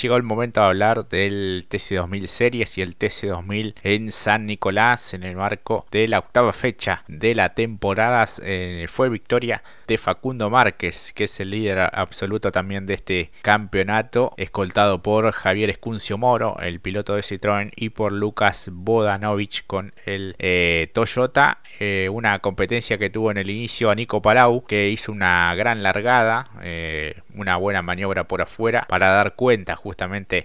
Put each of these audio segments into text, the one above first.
llegó el momento de hablar del TC2000 Series y el TC2000 en San Nicolás en el marco de la octava fecha de la temporada. Eh, fue victoria de Facundo Márquez, que es el líder absoluto también de este campeonato, escoltado por Javier Escuncio Moro, el piloto de Citroën, y por Lucas Bodanovich con el eh, Toyota. Eh, una competencia que tuvo en el inicio a Nico Palau, que hizo una gran largada, una buena maniobra por afuera para dar cuenta justamente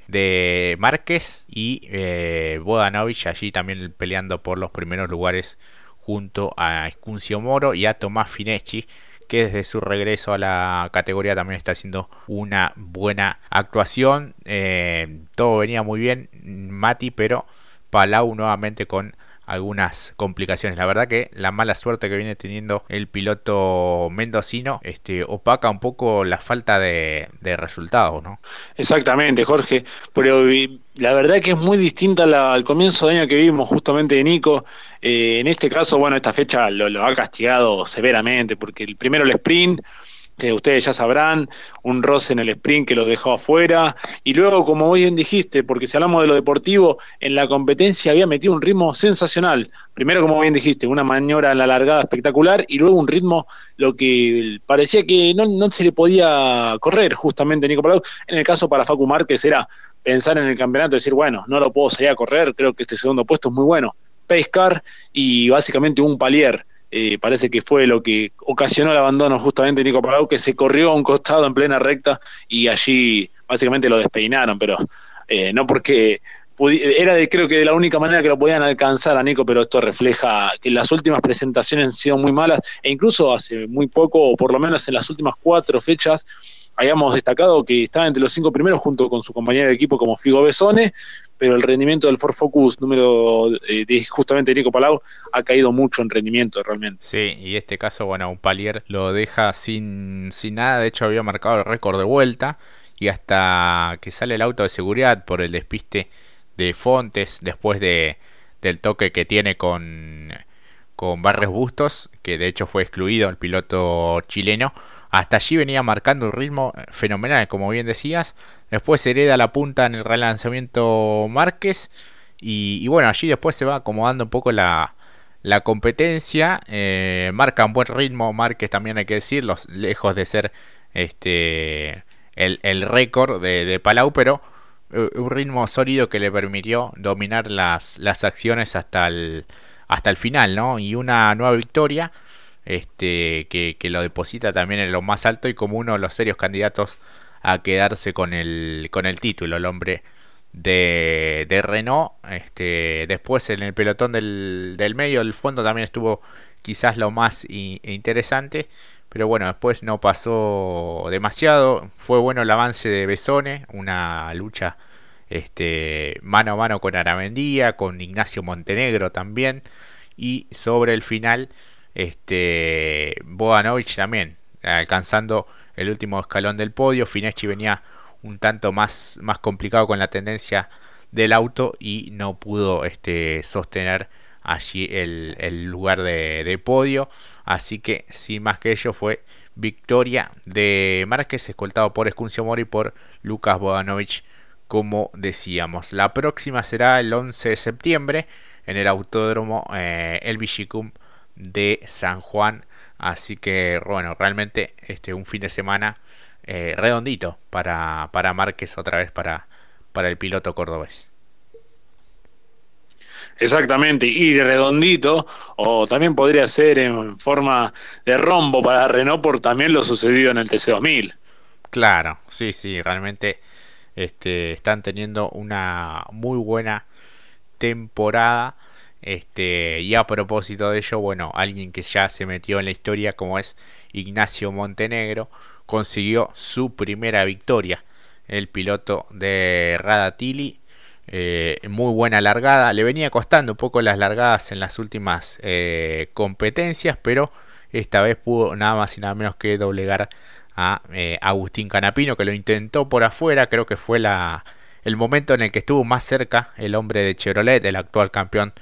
de Márquez y eh, Bodanovich allí también peleando por los primeros lugares junto a Escuncio Moro y a Tomás Fineschi que desde su regreso a la categoría también está haciendo una buena actuación. Eh, todo venía muy bien, Mati, pero Palau nuevamente con algunas complicaciones. La verdad que la mala suerte que viene teniendo el piloto mendocino este, opaca un poco la falta de, resultados, ¿no? Exactamente, Jorge. Pero la verdad que es muy distinta al comienzo de año que vimos justamente de Nico. Eh, en este caso, bueno, esta fecha lo, lo ha castigado severamente porque el primero el sprint que ustedes ya sabrán, un roce en el sprint que lo dejó afuera, y luego, como bien dijiste, porque si hablamos de lo deportivo, en la competencia había metido un ritmo sensacional. Primero, como bien dijiste, una maniobra en la largada espectacular, y luego un ritmo lo que parecía que no, no se le podía correr justamente Nico Palau. En el caso para Facu Márquez era pensar en el campeonato decir, bueno, no lo puedo salir a correr, creo que este segundo puesto es muy bueno. Pescar y básicamente un palier eh, parece que fue lo que ocasionó el abandono justamente de Nico Palau, que se corrió a un costado en plena recta y allí básicamente lo despeinaron, pero eh, no porque era de, creo que de la única manera que lo podían alcanzar a Nico, pero esto refleja que las últimas presentaciones han sido muy malas e incluso hace muy poco, o por lo menos en las últimas cuatro fechas, hayamos destacado que estaba entre los cinco primeros junto con su compañero de equipo como Figo Besone, pero el rendimiento del Ford Focus número eh, justamente Nico Palau ha caído mucho en rendimiento realmente. Sí, y este caso, bueno, un palier lo deja sin, sin nada, de hecho había marcado el récord de vuelta y hasta que sale el auto de seguridad por el despiste de Fontes después de, del toque que tiene con, con Barres Bustos, que de hecho fue excluido el piloto chileno, hasta allí venía marcando un ritmo fenomenal, como bien decías. Después hereda la punta en el relanzamiento Márquez. Y, bueno, allí después se va acomodando un poco la, competencia. Eh, marca un buen ritmo Márquez también hay que decirlo, lejos de ser este el, récord de, Palau, pero eh, un ritmo sólido que le permitió dominar las, las acciones hasta el, hasta el final, ¿no? Y una nueva victoria este, que, lo deposita también en lo más alto y como uno de los serios candidatos a quedarse con el, con el título, el hombre de, Renault. Este, después en el pelotón del, medio, del fondo también estuvo quizás lo más interesante. Pero bueno, después no pasó demasiado. Fue bueno el avance de Besone, una lucha este, mano a mano con Aramendía, con Ignacio Montenegro también. Y sobre el final este, Bodanovich también, alcanzando el último escalón del podio. Fineschi venía un tanto más, más complicado con la tendencia del auto y no pudo este, sostener allí el, lugar de, podio. Así que, sin más que ello, fue victoria de Márquez, escoltado por Escuncio Mori por Lucas Bodanovich, como decíamos. La próxima será el 11 de septiembre en el autódromo eh, El Vichicum de San Juan. Así que bueno, realmente este, un fin de semana eh, redondito para, para Márquez otra vez para, para el piloto cordobés. Exactamente, y redondito, o también podría ser en forma de rombo para Renault por también lo sucedido en el TC2000. Claro, sí, sí, realmente este, están teniendo una muy buena temporada este, y a propósito de ello, bueno, alguien que ya se metió en la historia como es Ignacio Montenegro, consiguió su primera victoria. El piloto de Radatili, eh, muy buena largada. Le venía costando un poco las largadas en las últimas eh, competencias, pero esta vez pudo nada más y nada menos que doblegar a eh, Agustín Canapino, que lo intentó por afuera. Creo que fue la, el momento en el que estuvo más cerca el hombre de Chevrolet, el actual campeón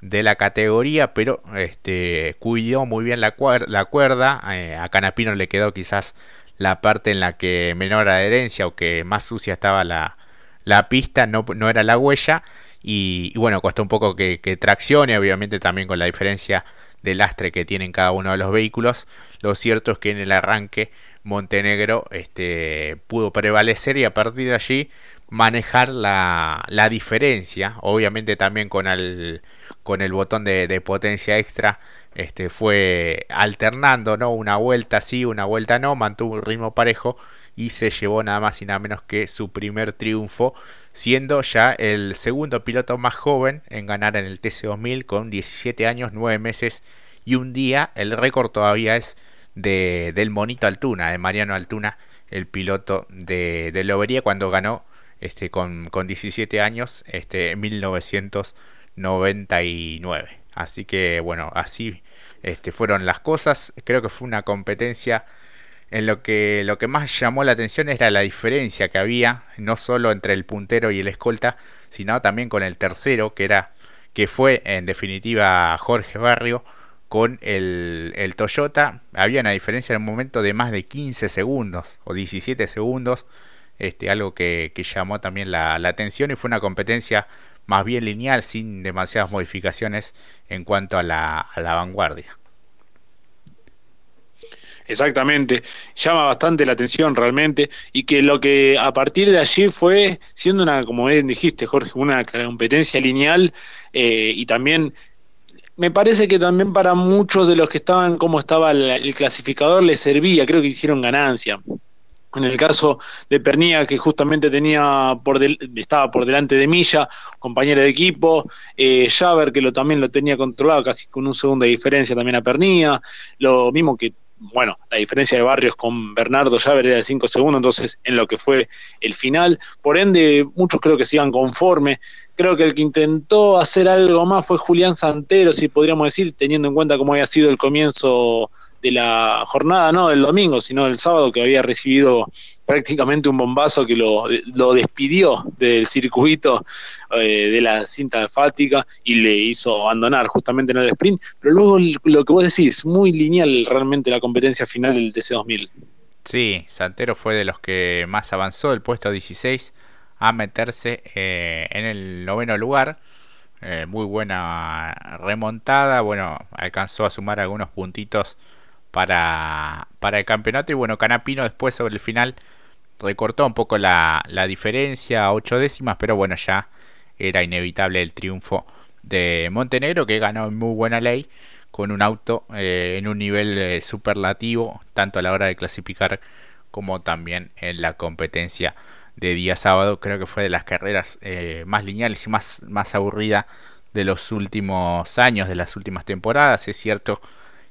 de la categoría, pero este, cuidó muy bien la, cuerda. Eh, a Canapino le quedó quizás la parte en la que menor adherencia o que más sucia estaba la, la pista, no, no era la huella. Y, bueno, costó un poco que, que traccione, obviamente también con la diferencia de lastre que tienen cada uno de los vehículos. Lo cierto es que en el arranque Montenegro este, pudo prevalecer y a partir de allí manejar la, diferencia, obviamente también con el, con el botón de, potencia extra, este, fue alternando, ¿no? Una vuelta sí, una vuelta no, mantuvo un ritmo parejo y se llevó nada más y nada menos que su primer triunfo, siendo ya el segundo piloto más joven en ganar en el TC2000 con 17 años, 9 meses y un día. El récord todavía es de, del Monito Altuna, de Mariano Altuna, el piloto de, de Lobería cuando ganó este, con, con 17 años este, en 1999. Así que bueno, así este, fueron las cosas. Creo que fue una competencia en lo que lo que más llamó la atención era la diferencia que había no solo entre el puntero y el escolta sino también con el tercero que era que fue en definitiva Jorge Barrio con el, el Toyota había una diferencia en un momento de más de 15 segundos o 17 segundos este, algo que, llamó también la, atención y fue una competencia más bien lineal, sin demasiadas modificaciones en cuanto a la, a la vanguardia. Exactamente, llama bastante la atención realmente y que lo que a partir de allí fue siendo una, como bien dijiste Jorge, una competencia lineal eh, y también me parece que también para muchos de los que estaban como estaba el clasificador les servía, creo que hicieron ganancia. En el caso de Pernilla, que justamente tenía por estaba por delante de Milla, compañero de equipo, eh, Javer, que también lo tenía controlado casi con un segundo de diferencia también a Pernilla, lo mismo que, bueno, la diferencia de Barrios con Bernardo Javer era de 5 segundos, entonces en lo que fue el final, por ende muchos creo que se iban conforme, creo que el que intentó hacer algo más fue Julián Santero, si podríamos decir, teniendo en cuenta cómo había sido el comienzo de la jornada, no del domingo, sino del sábado, que había recibido prácticamente un bombazo que lo, despidió del circuito eh, de la cinta alfática y le hizo abandonar justamente en el sprint. Pero luego lo que vos decís, muy lineal realmente la competencia final del TC2000. Sí, Santero fue de los que más avanzó, el puesto 16, a meterse eh, en el noveno lugar. Eh, muy buena remontada, bueno, alcanzó a sumar algunos puntitos para, para el campeonato. Y bueno, Canapino después sobre el final recortó un poco la, la diferencia a ocho décimas, pero bueno, ya era inevitable el triunfo de Montenegro que ganó en muy buena ley con un auto eh, en un nivel eh, superlativo tanto a la hora de clasificar como también en la competencia de día sábado. Creo que fue de las carreras eh, más lineales y más, más aburrida de los últimos años de las últimas temporadas. Es cierto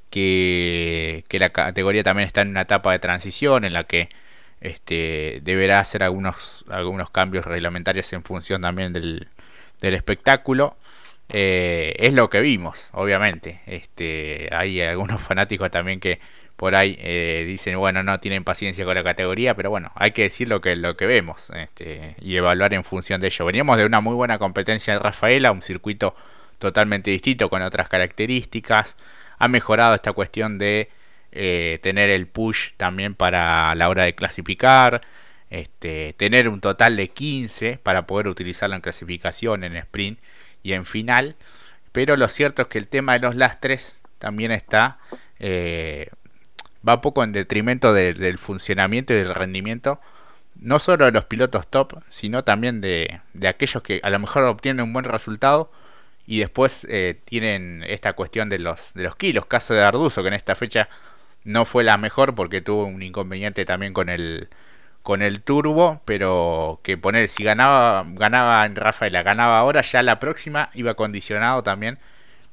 que, la categoría también está en una etapa de transición en la que este, deberá hacer algunos, algunos cambios reglamentarios en función también del, del espectáculo. Eh, es lo que vimos, obviamente. Este, hay algunos fanáticos también que por ahí eh, dicen, bueno, no tienen paciencia con la categoría, pero bueno, hay que decir lo que, lo que vemos este, y evaluar en función de ello. Veníamos de una muy buena competencia de Rafaela, un circuito totalmente distinto con otras características ha mejorado esta cuestión de eh, tener el push también para la hora de clasificar, este, tener un total de 15 para poder utilizarlo en clasificación, en sprint y en final. Pero lo cierto es que el tema de los lastres también está, eh, va poco en detrimento del funcionamiento y del rendimiento, no solo de los pilotos top, sino también de, aquellos que a lo mejor obtienen un buen resultado, y después eh, tienen esta cuestión de los, de los kilos. Caso de Arduzo, que en esta fecha no fue la mejor porque tuvo un inconveniente también con el, con el turbo. Pero que poner, si ganaba, ganaba en Rafaela, ganaba ahora, ya la próxima iba condicionado también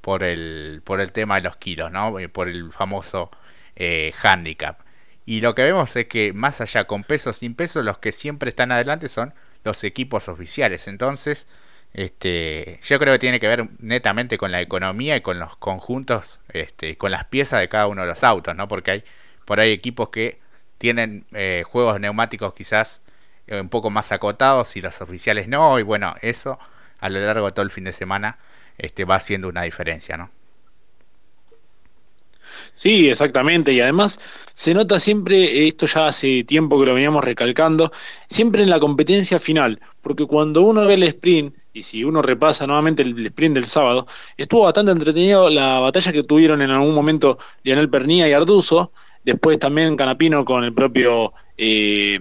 por el, por el tema de los kilos, ¿no? Eh, por el famoso eh, handicap. Y lo que vemos es que más allá con peso sin peso, los que siempre están adelante son los equipos oficiales. Entonces, este, yo creo que tiene que ver netamente con la economía y con los conjuntos, este, con las piezas de cada uno de los autos, ¿no? Porque hay por ahí equipos que tienen eh, juegos neumáticos quizás eh, un poco más acotados y los oficiales no, y bueno, eso a lo largo de todo el fin de semana este, va haciendo una diferencia, ¿no? Sí, exactamente. Y además se nota siempre, esto ya hace tiempo que lo veníamos recalcando, siempre en la competencia final. Porque cuando uno ve el sprint, y si uno repasa nuevamente el, sprint del sábado, estuvo bastante entretenido la batalla que tuvieron en algún momento Lionel Pernía y Arduzo. Después también Canapino con el propio eh,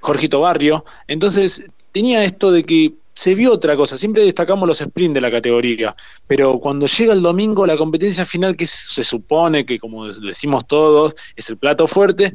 Jorgito Barrio. Entonces tenía esto de que se vio otra cosa, siempre destacamos los sprints de la categoría, pero cuando llega el domingo la competencia final que se supone que como decimos todos es el plato fuerte,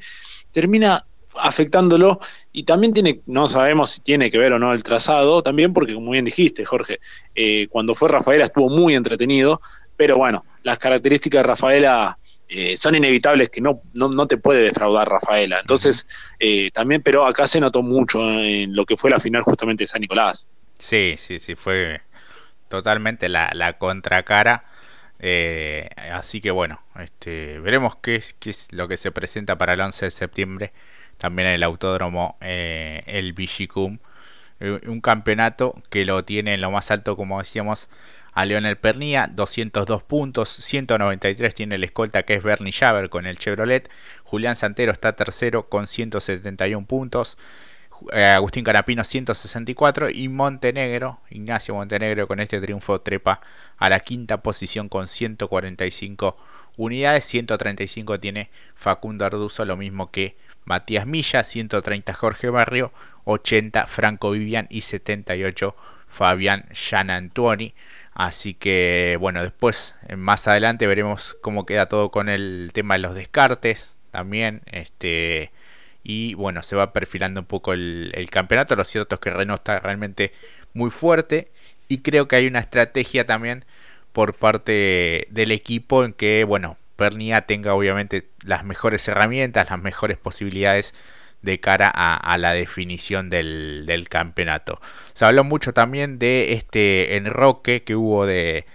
termina afectándolo y también tiene, no sabemos si tiene que ver o no el trazado, también porque como bien dijiste Jorge, eh, cuando fue Rafaela estuvo muy entretenido, pero bueno, las características de Rafaela eh, son inevitables que no, no, te puede defraudar Rafaela. Entonces, eh, también, pero acá se notó mucho en lo que fue la final justamente de San Nicolás. Sí, sí, sí, fue totalmente la, la contracara. Eh, así que bueno, este, veremos qué es, qué es lo que se presenta para el 11 de septiembre. También en el autódromo, el Vigicum. un campeonato que lo tiene en lo más alto, como decíamos, a Leonel Pernía, 202 puntos, 193 tiene el escolta que es Bernie Javer con el Chevrolet, Julián Santero está tercero con 171 puntos, eh, Agustín Carapino 164 y Montenegro, Ignacio Montenegro con este triunfo trepa a la quinta posición con 145 unidades, 135 tiene Facundo Arduzo, lo mismo que Matías Milla, 130 Jorge Barrio, 80 Franco Vivian y 78 Fabián Antuoni. Así que bueno, después eh, más adelante veremos cómo queda todo con el tema de los descartes también. Este, y bueno, se va perfilando un poco el, campeonato. Lo cierto es que Renault está realmente muy fuerte y creo que hay una estrategia también por parte del equipo en que, bueno, Pernia tenga obviamente las mejores herramientas, las mejores posibilidades de cara a, la definición del, campeonato. Se habló mucho también de este enroque que hubo de,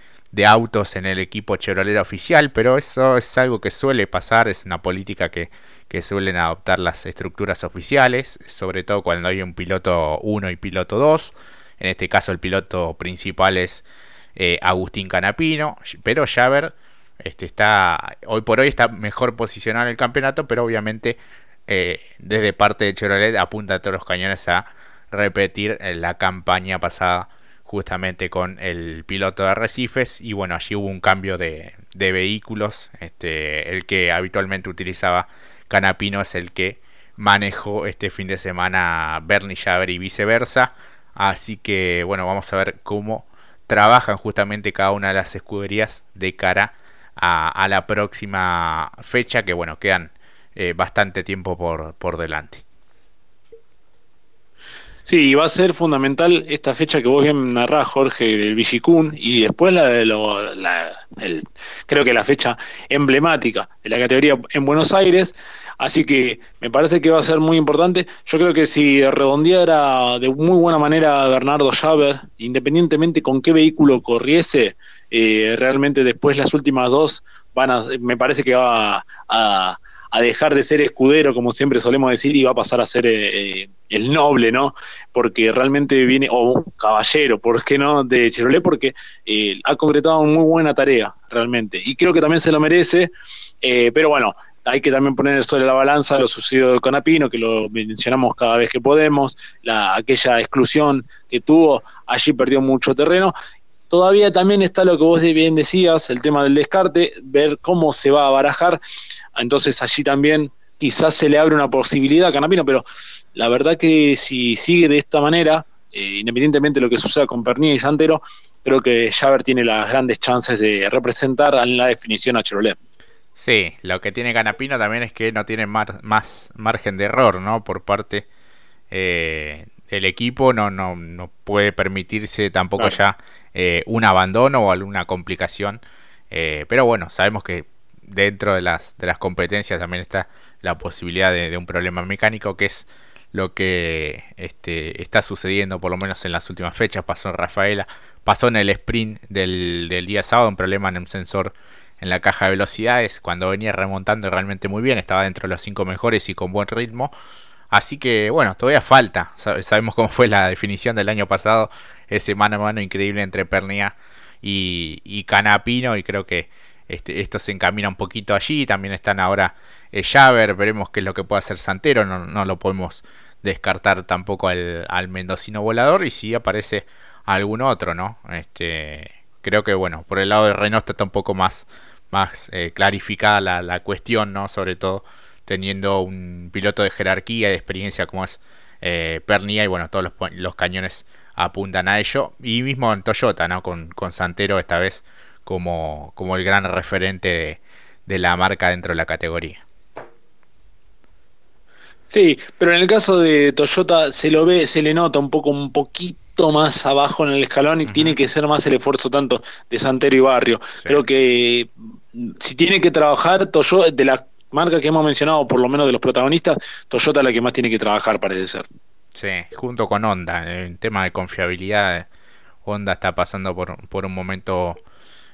autos en el equipo Chevrolet oficial, pero eso es algo que suele pasar, es una política que, suelen adoptar las estructuras oficiales, sobre todo cuando hay un piloto 1 y piloto 2. En este caso el piloto principal es eh, Agustín Canapino, pero Javer este, está, hoy por hoy está mejor posicionado en el campeonato, pero obviamente eh, desde parte de Chevrolet apunta todos los cañones a repetir eh, la campaña pasada justamente con el piloto de Arrecifes. Y bueno allí hubo un cambio de, vehículos. Este el que habitualmente utilizaba Canapino es el que manejó este fin de semana Bernie Javer y viceversa. Así que bueno vamos a ver cómo trabajan justamente cada una de las escuderías de cara a, a la próxima fecha que bueno quedan eh, bastante tiempo por, por delante. Sí, va a ser fundamental esta fecha que vos bien narrás, Jorge, del Vigicún, y después la de lo, la, el, creo que la fecha emblemática de la categoría en Buenos Aires. Así que me parece que va a ser muy importante. Yo creo que si redondeara de muy buena manera Bernardo Javer, independientemente con qué vehículo corriese, eh, realmente después las últimas dos van a, me parece que va a a dejar de ser escudero, como siempre solemos decir, y va a pasar a ser eh, eh, el noble, ¿no? Porque realmente viene, o caballero, ¿por qué no? De Chevrolet, porque eh, ha concretado una muy buena tarea, realmente. Y creo que también se lo merece, pero bueno, hay que también poner sobre la balanza lo sucedido con Apino, que lo mencionamos cada vez que podemos, la, aquella exclusión que tuvo, allí perdió mucho terreno. Todavía también está lo que vos bien decías, el tema del descarte, ver cómo se va a barajar entonces allí también quizás se le abre una posibilidad a Canapino, pero la verdad que si sigue de esta manera, eh, independientemente de lo que suceda con Pernilla y Santero, creo que Javer tiene las grandes chances de representar en la definición a Chevrolet. Sí, lo que tiene Canapino también es que no tiene más, margen de error, ¿no? Por parte eh, del equipo, no, no, no puede permitirse tampoco ya eh, un abandono o alguna complicación. pero bueno, sabemos que dentro de las, de las competencias también está la posibilidad de, un problema mecánico que es lo que este, está sucediendo por lo menos en las últimas fechas. Pasó en Rafaela, pasó en el sprint del, del día sábado, un problema en un sensor en la caja de velocidades cuando venía remontando realmente muy bien, estaba dentro de los cinco mejores y con buen ritmo. Así que bueno, todavía falta. Sabemos cómo fue la definición del año pasado, ese mano a mano increíble entre Pernia y Canapino y creo que este, esto se encamina un poquito allí. También están ahora eh, Javer, veremos qué es lo que puede hacer Santero, no, lo podemos descartar tampoco al, al, mendocino volador y si aparece algún otro, ¿no? Este, creo que bueno, por el lado de Reynoso está un poco más, más eh, clarificada la, la, cuestión, ¿no? Sobre todo teniendo un piloto de jerarquía y de experiencia como es eh, Pernia y bueno, todos los, los, cañones apuntan a ello. Y mismo en Toyota, ¿no? Con, con Santero esta vez como, como el gran referente de, de la marca dentro de la categoría. Sí, pero en el caso de Toyota se lo ve, se le nota un poco, un poquito más abajo en el escalón y uh -huh. tiene que ser más el esfuerzo tanto de Santero y Barrio. Sí. Creo que si tiene que trabajar Toyota, de la marca que hemos mencionado, por lo menos de los protagonistas, Toyota es la que más tiene que trabajar, parece ser. Sí, junto con Honda, en tema de confiabilidad, Honda está pasando por, por un momento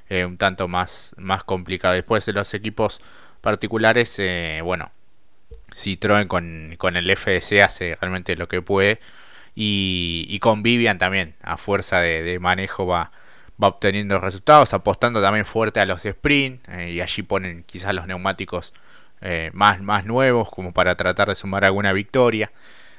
eh, un tanto más, más complicado. Después de los equipos particulares, eh, bueno, Citroën con, con el FDC hace realmente lo que puede y, y con Vivian también a fuerza de, manejo va, va obteniendo resultados apostando también fuerte a los sprint eh, y allí ponen quizás los neumáticos más, más nuevos como para tratar de sumar alguna victoria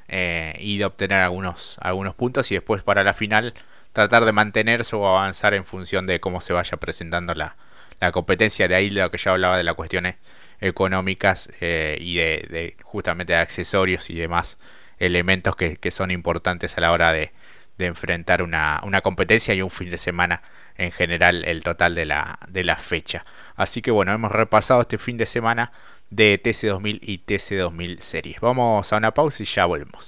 y de obtener algunos, algunos puntos y después para la final tratar de mantenerse o avanzar en función de cómo se vaya presentando la, la competencia de ahí lo que ya hablaba de las cuestiones económicas eh, y de, justamente de accesorios y demás elementos que, que son importantes a la hora de, de enfrentar una, una, competencia y un fin de semana en general el total de la, de la fecha. Así que bueno, hemos repasado este fin de semana de TC2000 y TC2000 series. Vamos a una pausa y ya volvemos.